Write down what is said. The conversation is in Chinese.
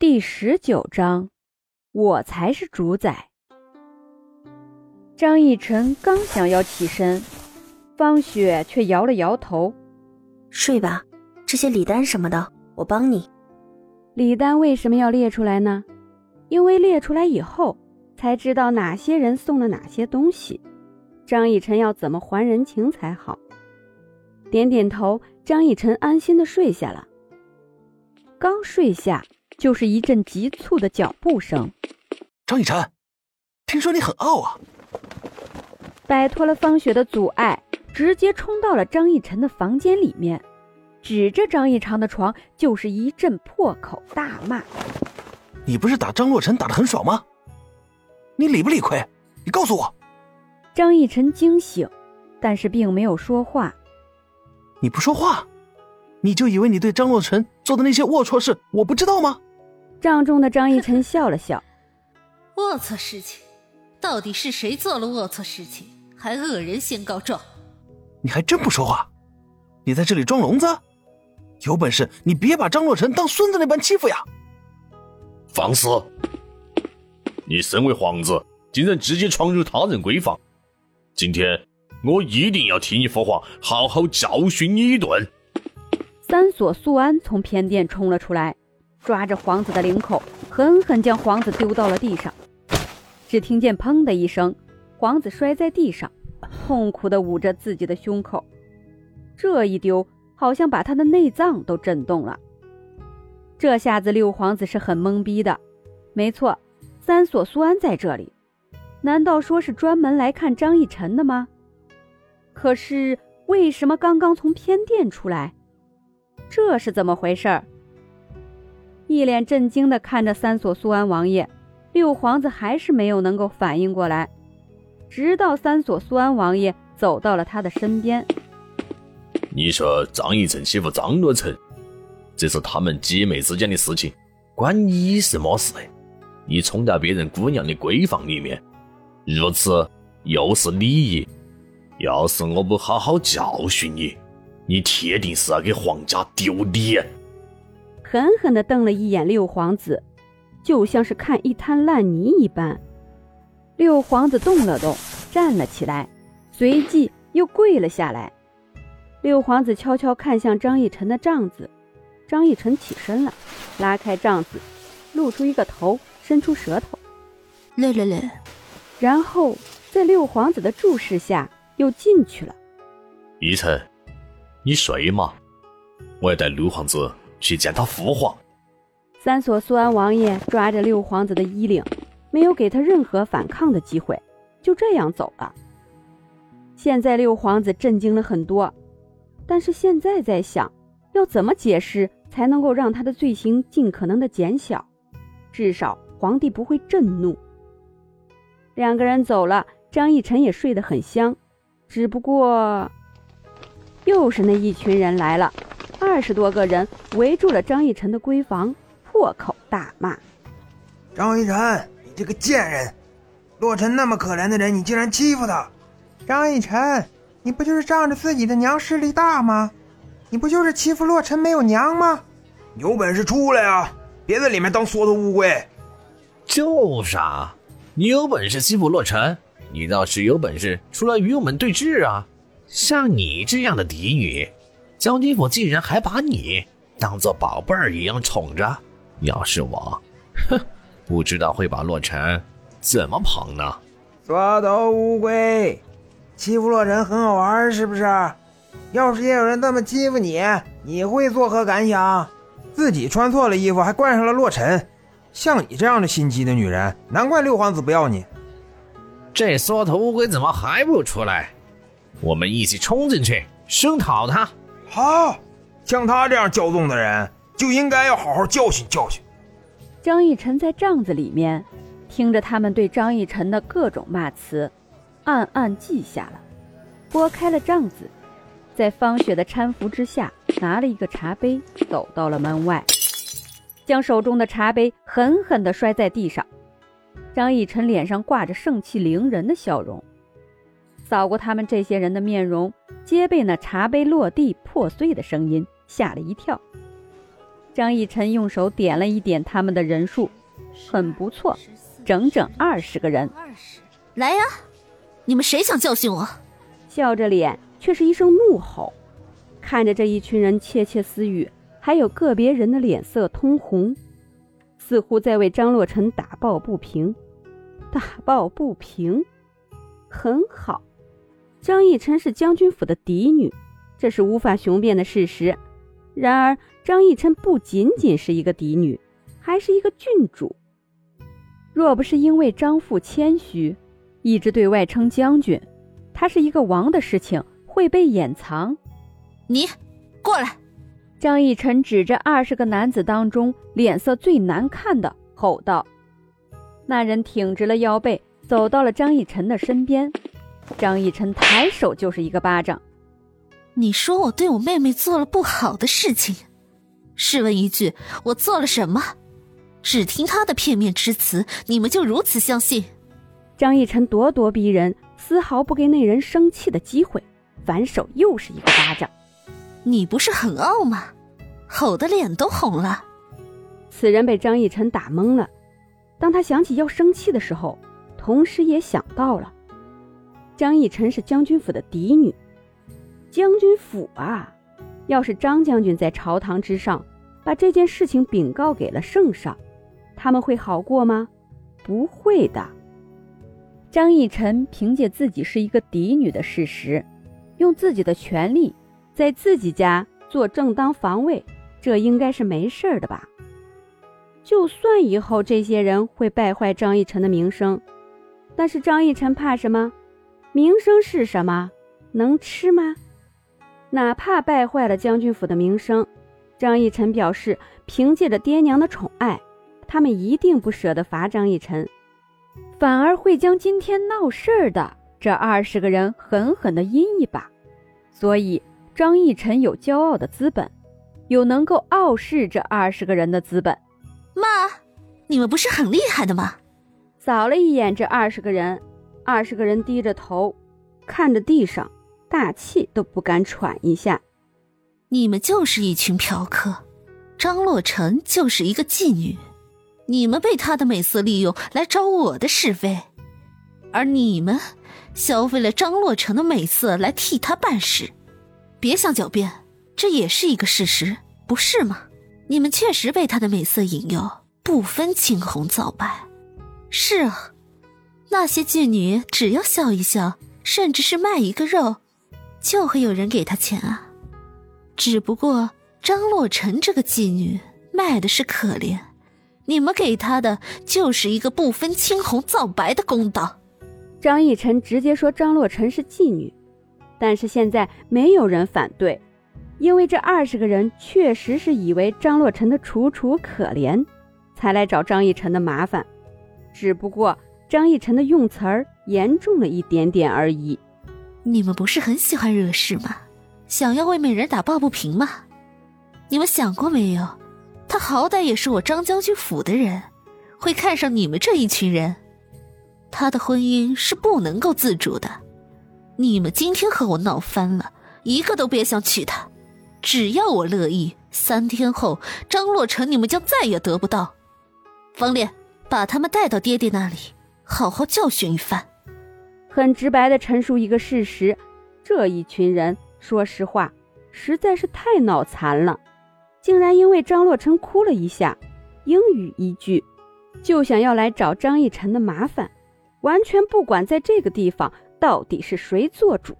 第十九章，我才是主宰。张逸晨刚想要起身，方雪却摇了摇头：“睡吧，这些礼单什么的，我帮你。”礼单为什么要列出来呢？因为列出来以后，才知道哪些人送了哪些东西，张逸晨要怎么还人情才好。点点头，张逸晨安心的睡下了。刚睡下。就是一阵急促的脚步声。张逸晨，听说你很傲啊！摆脱了方雪的阻碍，直接冲到了张逸晨的房间里面，指着张逸长的床就是一阵破口大骂：“你不是打张洛尘打的很爽吗？你理不理亏？你告诉我！”张逸晨惊醒，但是并没有说话。你不说话，你就以为你对张洛尘做的那些龌龊事我不知道吗？帐中的张逸晨笑了笑：“龌龊事情，到底是谁做了龌龊事情，还恶人先告状？你还真不说话？你在这里装聋子？有本事你别把张洛尘当孙子那般欺负呀！”放肆！你身为皇子，竟然直接闯入他人闺房，今天我一定要替你父皇好好教训你一顿！三所素安从偏殿冲了出来。抓着皇子的领口，狠狠将皇子丢到了地上。只听见“砰”的一声，皇子摔在地上，痛苦地捂着自己的胸口。这一丢，好像把他的内脏都震动了。这下子六皇子是很懵逼的。没错，三锁苏安在这里，难道说是专门来看张逸晨的吗？可是为什么刚刚从偏殿出来？这是怎么回事儿？一脸震惊地看着三所苏安王爷，六皇子还是没有能够反应过来，直到三所苏安王爷走到了他的身边。你说张一成欺负张洛尘，这是他们姐妹之间的事情，关你什么事？你冲到别人姑娘的闺房里面，如此又是礼仪。要是我不好好教训你，你铁定是要给皇家丢脸。狠狠地瞪了一眼六皇子，就像是看一滩烂泥一般。六皇子动了动，站了起来，随即又跪了下来。六皇子悄悄看向张逸晨的帐子，张逸晨起身了，拉开帐子，露出一个头，伸出舌头，嘞嘞嘞，然后在六皇子的注视下又进去了。逸晨，你睡嘛，我要带六皇子。去见他父皇。三所苏安王爷抓着六皇子的衣领，没有给他任何反抗的机会，就这样走了。现在六皇子震惊了很多，但是现在在想，要怎么解释才能够让他的罪行尽可能的减小，至少皇帝不会震怒。两个人走了，张逸晨也睡得很香，只不过，又是那一群人来了。二十多个人围住了张逸晨的闺房，破口大骂：“张逸晨，你这个贱人！洛尘那么可怜的人，你竟然欺负他！张逸晨，你不就是仗着自己的娘势力大吗？你不就是欺负洛尘没有娘吗？有本事出来啊！别在里面当缩头乌龟！就是啊，你有本事欺负洛尘，你倒是有本事出来与我们对峙啊！像你这样的嫡女。”焦金府竟然还把你当做宝贝儿一样宠着，要是我，哼，不知道会把洛尘怎么捧呢？缩头乌龟，欺负洛尘很好玩是不是？要是也有人这么欺负你，你会作何感想？自己穿错了衣服还怪上了洛尘，像你这样的心机的女人，难怪六皇子不要你。这缩头乌龟怎么还不出来？我们一起冲进去声讨他！好，像他这样骄纵的人，就应该要好好教训教训。张逸晨在帐子里面，听着他们对张逸晨的各种骂词，暗暗记下了。拨开了帐子，在方雪的搀扶之下，拿了一个茶杯，走到了门外，将手中的茶杯狠狠地摔在地上。张逸晨脸上挂着盛气凌人的笑容。扫过他们这些人的面容，皆被那茶杯落地破碎的声音吓了一跳。张逸晨用手点了一点他们的人数，很不错，整整二十个人。来呀，你们谁想教训我？笑着脸却是一声怒吼。看着这一群人窃窃私语，还有个别人的脸色通红，似乎在为张洛尘打抱不平。打抱不平，很好。张义琛是将军府的嫡女，这是无法雄辩的事实。然而，张义琛不仅仅是一个嫡女，还是一个郡主。若不是因为张父谦虚，一直对外称将军，他是一个王的事情会被掩藏。你过来！张逸晨指着二十个男子当中脸色最难看的，吼道：“那人挺直了腰背，走到了张逸晨的身边。张逸晨抬手就是一个巴掌。你说我对我妹妹做了不好的事情？试问一句，我做了什么？只听他的片面之词，你们就如此相信？”张逸晨咄咄逼人，丝毫不给那人生气的机会，反手又是一个巴掌。你不是很傲吗？吼得脸都红了。此人被张逸晨打懵了。当他想起要生气的时候，同时也想到了，张义臣是将军府的嫡女。将军府啊，要是张将军在朝堂之上把这件事情禀告给了圣上，他们会好过吗？不会的。张义臣凭借自己是一个嫡女的事实，用自己的权利。在自己家做正当防卫，这应该是没事儿的吧？就算以后这些人会败坏张义臣的名声，但是张义臣怕什么？名声是什么？能吃吗？哪怕败坏了将军府的名声，张逸晨表示，凭借着爹娘的宠爱，他们一定不舍得罚张逸晨，反而会将今天闹事儿的这二十个人狠狠地阴一把。所以。张逸晨有骄傲的资本，有能够傲视这二十个人的资本。妈，你们不是很厉害的吗？扫了一眼这二十个人，二十个人低着头，看着地上，大气都不敢喘一下。你们就是一群嫖客，张洛尘就是一个妓女，你们被他的美色利用来找我的是非，而你们消费了张洛尘的美色来替他办事。别想狡辩，这也是一个事实，不是吗？你们确实被他的美色引诱，不分青红皂白。是啊，那些妓女只要笑一笑，甚至是卖一个肉，就会有人给她钱啊。只不过张洛尘这个妓女卖的是可怜，你们给她的就是一个不分青红皂白的公道。张逸晨直接说张洛尘是妓女。但是现在没有人反对，因为这二十个人确实是以为张洛尘的楚楚可怜，才来找张逸晨的麻烦。只不过张逸晨的用词儿严重了一点点而已。你们不是很喜欢惹事吗？想要为美人打抱不平吗？你们想过没有？他好歹也是我张将军府的人，会看上你们这一群人？他的婚姻是不能够自主的。你们今天和我闹翻了，一个都别想娶她。只要我乐意，三天后张洛尘你们将再也得不到。方烈，把他们带到爹爹那里，好好教训一番。很直白的陈述一个事实：这一群人，说实话，实在是太脑残了，竟然因为张洛尘哭了一下，英语一句，就想要来找张逸晨的麻烦，完全不管在这个地方。到底是谁做主？